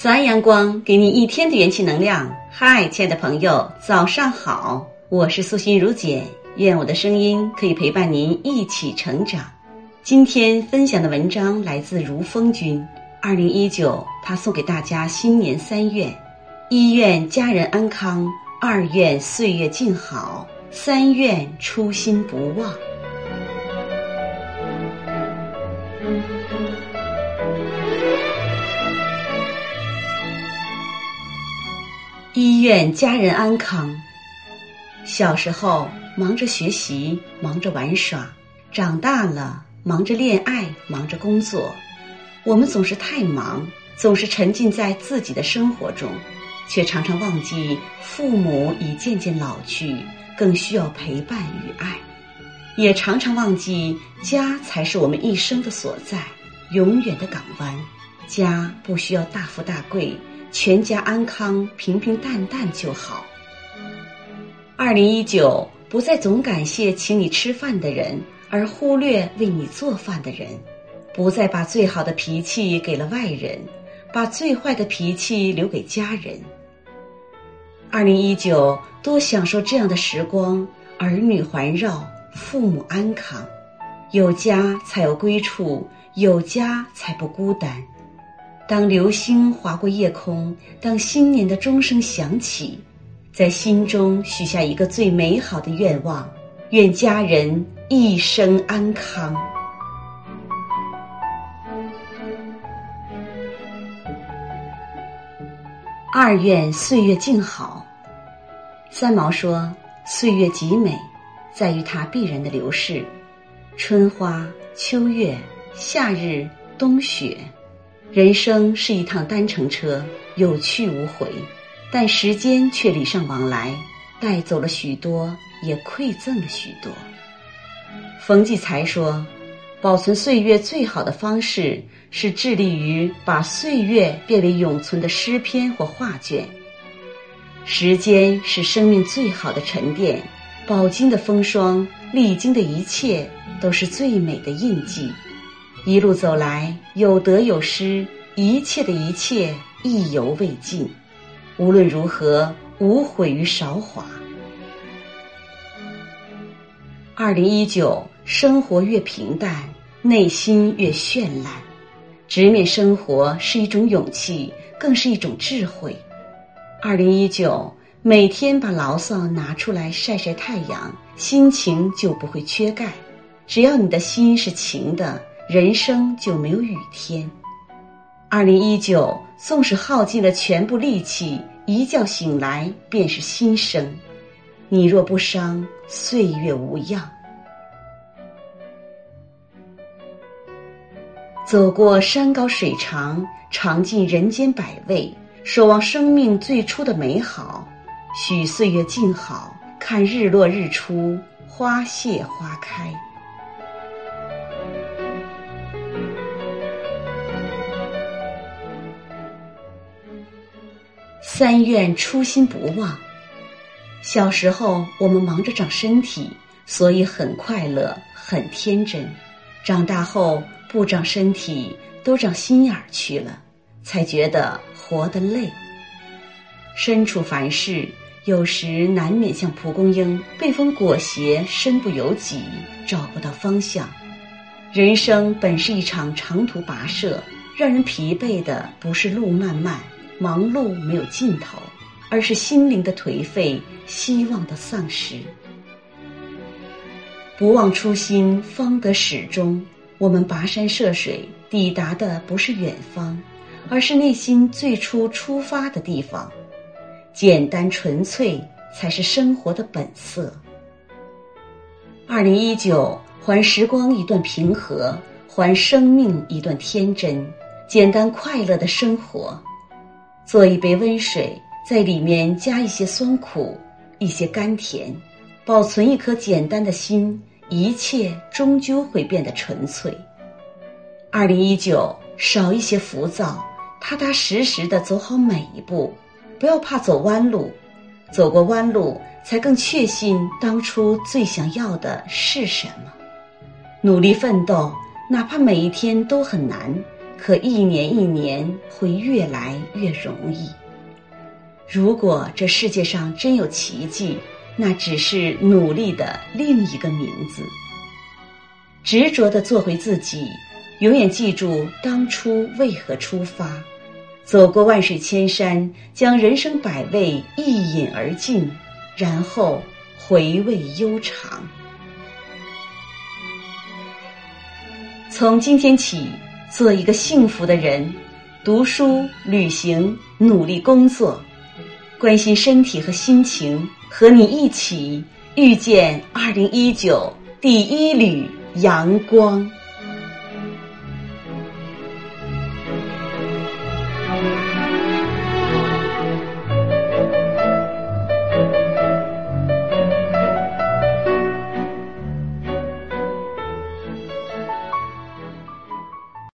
自然阳光给你一天的元气能量。嗨，亲爱的朋友，早上好！我是素心如姐，愿我的声音可以陪伴您一起成长。今天分享的文章来自如风君，二零一九，他送给大家新年三愿：一愿家人安康，二愿岁月静好，三愿初心不忘。医院家人安康。小时候忙着学习，忙着玩耍；长大了忙着恋爱，忙着工作。我们总是太忙，总是沉浸在自己的生活中，却常常忘记父母已渐渐老去，更需要陪伴与爱；也常常忘记家才是我们一生的所在，永远的港湾。家不需要大富大贵。全家安康、平平淡淡就好。二零一九，不再总感谢请你吃饭的人，而忽略为你做饭的人；不再把最好的脾气给了外人，把最坏的脾气留给家人。二零一九，多享受这样的时光：儿女环绕，父母安康，有家才有归处，有家才不孤单。当流星划过夜空，当新年的钟声响起，在心中许下一个最美好的愿望：愿家人一生安康。二愿岁月静好。三毛说：“岁月极美，在于它必然的流逝，春花、秋月、夏日、冬雪。”人生是一趟单程车，有去无回，但时间却礼尚往来，带走了许多，也馈赠了许多。冯骥才说：“保存岁月最好的方式，是致力于把岁月变为永存的诗篇或画卷。时间是生命最好的沉淀，饱经的风霜，历经的一切，都是最美的印记。”一路走来，有得有失，一切的一切意犹未尽。无论如何，无悔于韶华。二零一九，生活越平淡，内心越绚烂。直面生活是一种勇气，更是一种智慧。二零一九，每天把牢骚拿出来晒晒太阳，心情就不会缺钙。只要你的心是晴的。人生就没有雨天。二零一九，纵使耗尽了全部力气，一觉醒来便是新生。你若不伤，岁月无恙。走过山高水长，尝尽人间百味，守望生命最初的美好。许岁月静好，看日落日出，花谢花开。三愿初心不忘。小时候，我们忙着长身体，所以很快乐、很天真；长大后，不长身体，都长心眼儿去了，才觉得活得累。身处凡事，有时难免像蒲公英被风裹挟，身不由己，找不到方向。人生本是一场长途跋涉，让人疲惫的不是路漫漫。忙碌没有尽头，而是心灵的颓废，希望的丧失。不忘初心，方得始终。我们跋山涉水，抵达的不是远方，而是内心最初出发的地方。简单纯粹，才是生活的本色。二零一九，还时光一段平和，还生命一段天真，简单快乐的生活。做一杯温水，在里面加一些酸苦，一些甘甜，保存一颗简单的心，一切终究会变得纯粹。二零一九，少一些浮躁，踏踏实实的走好每一步，不要怕走弯路，走过弯路，才更确信当初最想要的是什么。努力奋斗，哪怕每一天都很难，可一年一年会越来越容易。如果这世界上真有奇迹，那只是努力的另一个名字。执着的做回自己，永远记住当初为何出发，走过万水千山，将人生百味一饮而尽，然后回味悠长。从今天起，做一个幸福的人，读书、旅行、努力工作，关心身体和心情，和你一起遇见二零一九第一缕阳光。